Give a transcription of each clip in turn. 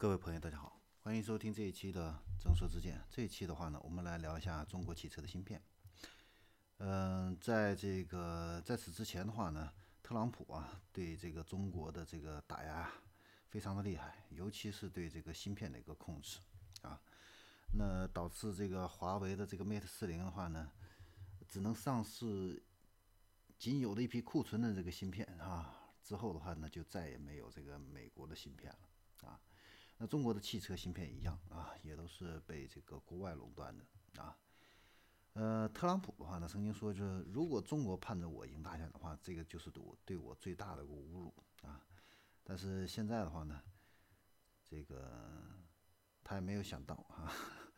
各位朋友，大家好，欢迎收听这一期的《正说之见》。这一期的话呢，我们来聊一下中国汽车的芯片。嗯，在这个在此之前的话呢，特朗普啊对这个中国的这个打压非常的厉害，尤其是对这个芯片的一个控制啊，那导致这个华为的这个 Mate 四零的话呢，只能上市仅有的一批库存的这个芯片啊，之后的话呢，就再也没有这个美国的芯片了啊。那中国的汽车芯片一样啊，也都是被这个国外垄断的啊。呃，特朗普的话呢，曾经说，就是如果中国盼着我赢大选的话，这个就是对我对我最大的一个侮辱啊。但是现在的话呢，这个他也没有想到啊，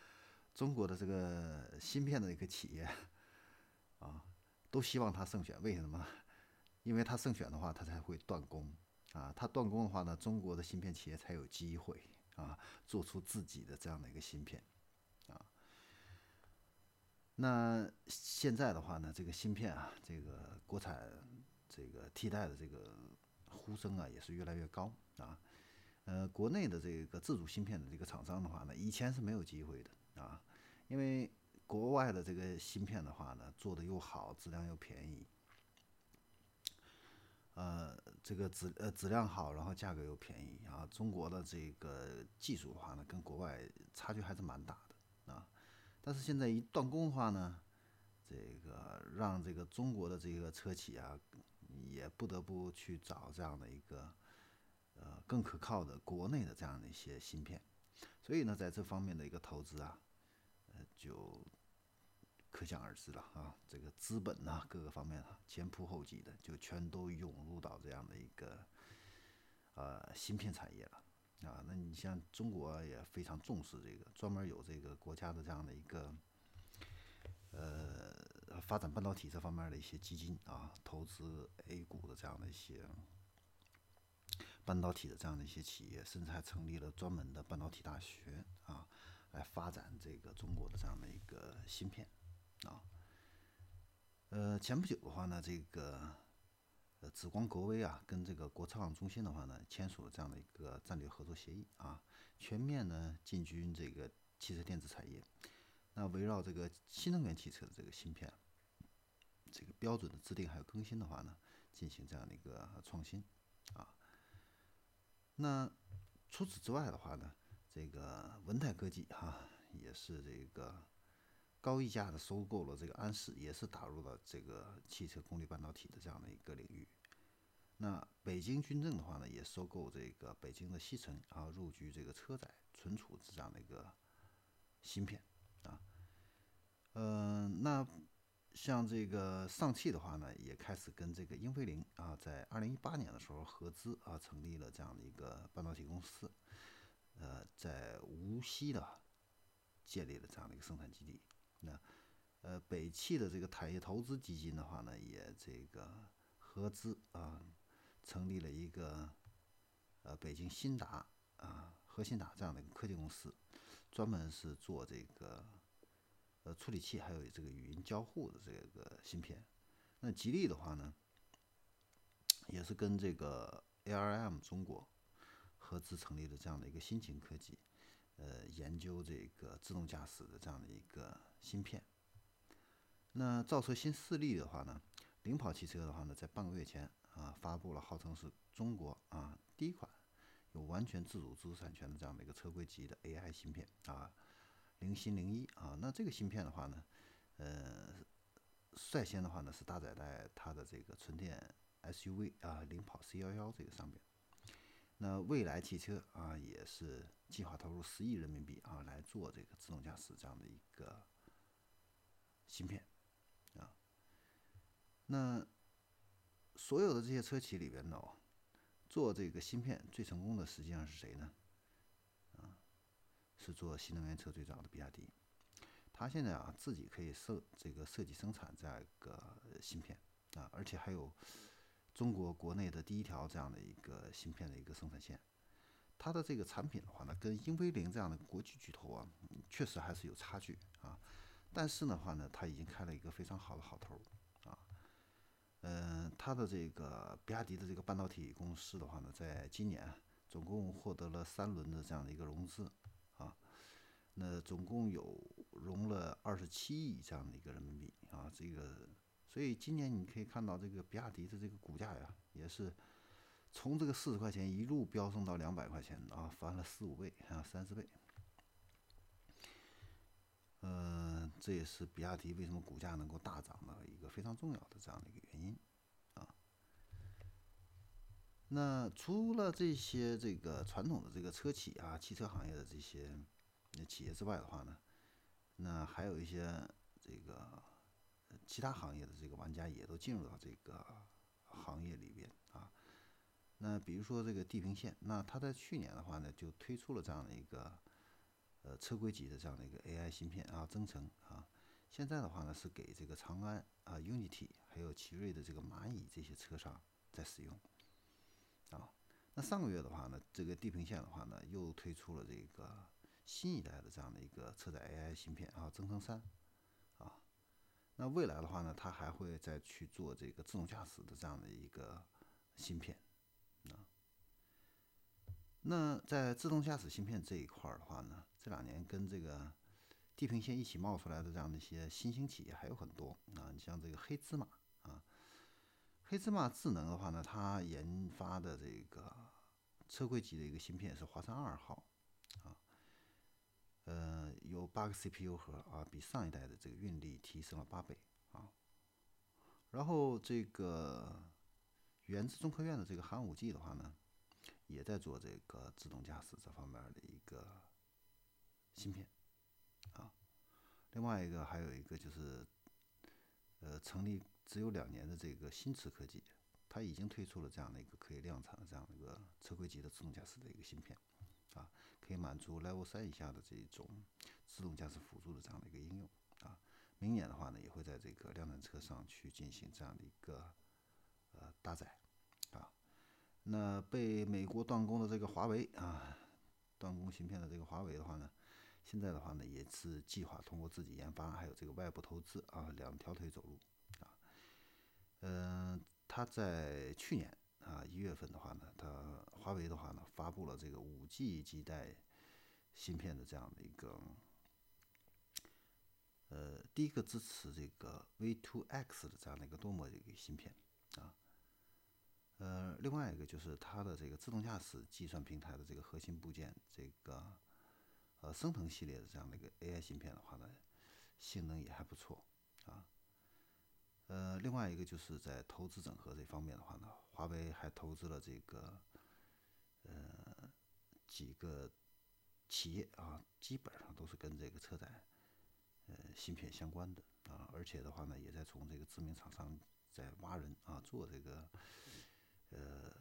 中国的这个芯片的一个企业啊，都希望他胜选。为什么？因为他胜选的话，他才会断供。啊，他断供的话呢，中国的芯片企业才有机会啊，做出自己的这样的一个芯片啊。那现在的话呢，这个芯片啊，这个国产这个替代的这个呼声啊，也是越来越高啊。呃，国内的这个自主芯片的这个厂商的话呢，以前是没有机会的啊，因为国外的这个芯片的话呢，做的又好，质量又便宜。呃，这个质呃质量好，然后价格又便宜啊。中国的这个技术的话呢，跟国外差距还是蛮大的啊。但是现在一断供的话呢，这个让这个中国的这个车企啊，也不得不去找这样的一个呃更可靠的国内的这样的一些芯片。所以呢，在这方面的一个投资啊，呃就。可想而知了啊，这个资本呐，各个方面啊，前仆后继的，就全都涌入到这样的一个呃芯片产业了啊。那你像中国也非常重视这个，专门有这个国家的这样的一个呃发展半导体这方面的一些基金啊，投资 A 股的这样的一些半导体的这样的一些企业，甚至还成立了专门的半导体大学啊，来发展这个中国的这样的一个芯片。啊，呃，前不久的话呢，这个呃紫光国威啊，跟这个国创中心的话呢，签署了这样的一个战略合作协议啊，全面呢进军这个汽车电子产业。那围绕这个新能源汽车的这个芯片，这个标准的制定还有更新的话呢，进行这样的一个创新啊。那除此之外的话呢，这个文泰科技哈，也是这个。高溢价的收购了这个安视，也是打入了这个汽车功率半导体的这样的一个领域。那北京军政的话呢，也收购这个北京的西城啊，入局这个车载存储这样的一个芯片啊。嗯，那像这个上汽的话呢，也开始跟这个英飞凌啊，在二零一八年的时候合资啊，成立了这样的一个半导体公司，呃，在无锡的建立了这样的一个生产基地。那，呃，北汽的这个产业投资基金的话呢，也这个合资啊，成立了一个呃北京新达啊核心达这样的一个科技公司，专门是做这个呃处理器还有这个语音交互的这个芯片。那吉利的话呢，也是跟这个 ARM 中国合资成立了这样的一个新型科技。呃，研究这个自动驾驶的这样的一个芯片。那造车新势力的话呢，领跑汽车的话呢，在半个月前啊，发布了号称是中国啊第一款有完全自主知识产权的这样的一个车规级的 AI 芯片啊，零星零一啊。那这个芯片的话呢，呃，率先的话呢是搭载在它的这个纯电 SUV 啊领跑 C 幺幺这个上面。那蔚来汽车啊，也是计划投入十亿人民币啊，来做这个自动驾驶这样的一个芯片啊。那所有的这些车企里边呢，做这个芯片最成功的实际上是谁呢？啊，是做新能源车最早的比亚迪。他现在啊，自己可以设这个设计生产这样一个芯片啊，而且还有。中国国内的第一条这样的一个芯片的一个生产线，它的这个产品的话呢，跟英飞凌这样的国际巨头啊，确实还是有差距啊。但是的话呢，他已经开了一个非常好的好头啊。嗯，他的这个比亚迪的这个半导体公司的话呢，在今年总共获得了三轮的这样的一个融资啊，那总共有融了二十七亿这样的一个人民币啊，这个，所以今年你可以看到这个比亚迪的这个股价呀，也是从这个四十块钱一路飙升到两百块钱啊，翻了四五倍啊，三四倍。嗯，这也是比亚迪为什么股价能够大涨的一个非常重要的这样的一个原因。啊那除了这些这个传统的这个车企啊，汽车行业的这些企业之外的话呢，那还有一些这个其他行业的这个玩家也都进入到这个行业里边啊。那比如说这个地平线，那它在去年的话呢，就推出了这样的一个呃车规级的这样的一个 AI 芯片啊，增程啊。现在的话呢，是给这个长安啊、Unity 还有奇瑞的这个蚂蚁这些车上在使用。啊，那上个月的话呢，这个地平线的话呢，又推出了这个新一代的这样的一个车载 AI 芯片啊，增程三，啊，那未来的话呢，它还会再去做这个自动驾驶的这样的一个芯片，啊，那在自动驾驶芯片这一块的话呢，这两年跟这个地平线一起冒出来的这样的一些新兴企业还有很多啊，你像这个黑芝麻啊。黑芝麻智能的话呢，它研发的这个车规级的一个芯片是华山二号，啊，呃，有八个 CPU 核啊，比上一代的这个运力提升了八倍啊。然后这个源自中科院的这个寒武纪的话呢，也在做这个自动驾驶这方面的一个芯片啊。另外一个还有一个就是，呃，成立。只有两年的这个新驰科技，它已经推出了这样的一个可以量产的这样的一个车规级的自动驾驶的一个芯片，啊，可以满足 Level 三以下的这种自动驾驶辅助的这样的一个应用，啊，明年的话呢，也会在这个量产车上去进行这样的一个呃搭载，啊，那被美国断供的这个华为啊，断供芯片的这个华为的话呢，现在的话呢，也是计划通过自己研发，还有这个外部投资啊，两条腿走路啊。嗯，他在去年啊一月份的话呢，他华为的话呢发布了这个五 G 基带芯片的这样的一个，呃，第一个支持这个 V2X 的这样的一个多模的一个芯片啊，呃，另外一个就是它的这个自动驾驶计算平台的这个核心部件，这个呃升腾系列的这样的一个 AI 芯片的话呢，性能也还不错啊。呃，另外一个就是在投资整合这方面的话呢，华为还投资了这个呃几个企业啊，基本上都是跟这个车载呃芯片相关的啊，而且的话呢，也在从这个知名厂商在挖人啊，做这个呃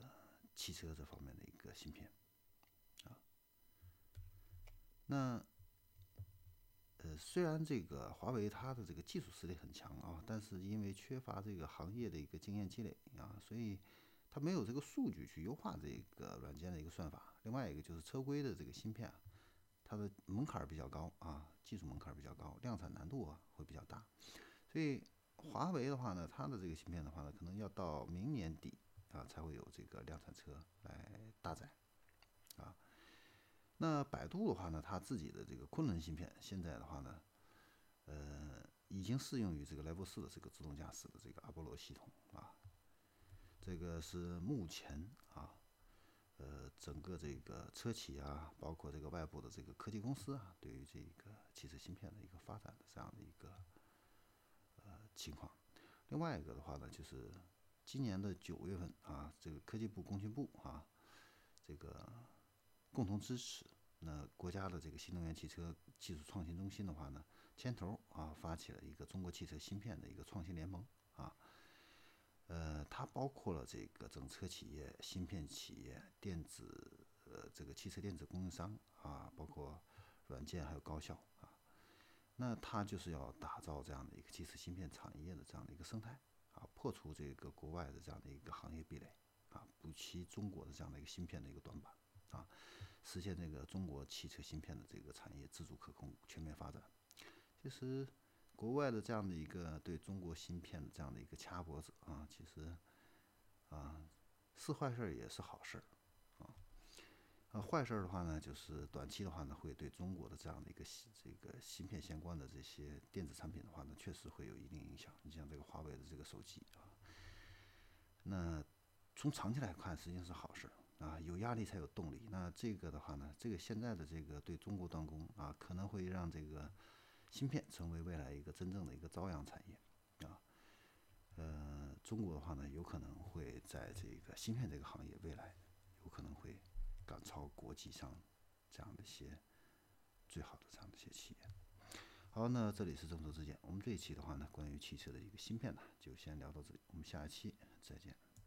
汽车这方面的一个芯片，那。呃，虽然这个华为它的这个技术实力很强啊，但是因为缺乏这个行业的一个经验积累啊，所以它没有这个数据去优化这个软件的一个算法。另外一个就是车规的这个芯片，它的门槛比较高啊，技术门槛比较高，量产难度啊会比较大。所以华为的话呢，它的这个芯片的话呢，可能要到明年底啊才会有这个量产车来搭载啊。那百度的话呢，它自己的这个昆仑芯片，现在的话呢，呃，已经适用于这个 Level 四的这个自动驾驶的这个阿波罗系统啊。这个是目前啊，呃，整个这个车企啊，包括这个外部的这个科技公司啊，对于这个汽车芯片的一个发展的这样的一个呃情况。另外一个的话呢，就是今年的九月份啊，这个科技部、工信部啊，这个。共同支持，那国家的这个新能源汽车技术创新中心的话呢，牵头啊发起了一个中国汽车芯片的一个创新联盟啊，呃，它包括了这个整车企业、芯片企业、电子呃这个汽车电子供应商啊，包括软件还有高校啊，那它就是要打造这样的一个汽车芯片产业的这样的一个生态啊，破除这个国外的这样的一个行业壁垒啊，补齐中国的这样的一个芯片的一个短板。啊，实现这个中国汽车芯片的这个产业自主可控、全面发展。其实，国外的这样的一个对中国芯片的这样的一个掐脖子啊，其实啊是坏事儿也是好事儿啊。呃，坏事儿的话呢，就是短期的话呢，会对中国的这样的一个这个芯片相关的这些电子产品的话呢，确实会有一定影响。你像这个华为的这个手机啊，那从长期来看，实际上是好事儿啊。有压力才有动力。那这个的话呢，这个现在的这个对中国断供啊，可能会让这个芯片成为未来一个真正的一个朝阳产业啊。呃，中国的话呢，有可能会在这个芯片这个行业未来有可能会。赶超国际上这样的一些最好的这样的一些企业。好，那这里是众说之见。我们这一期的话呢，关于汽车的一个芯片呢，就先聊到这里。我们下一期再见。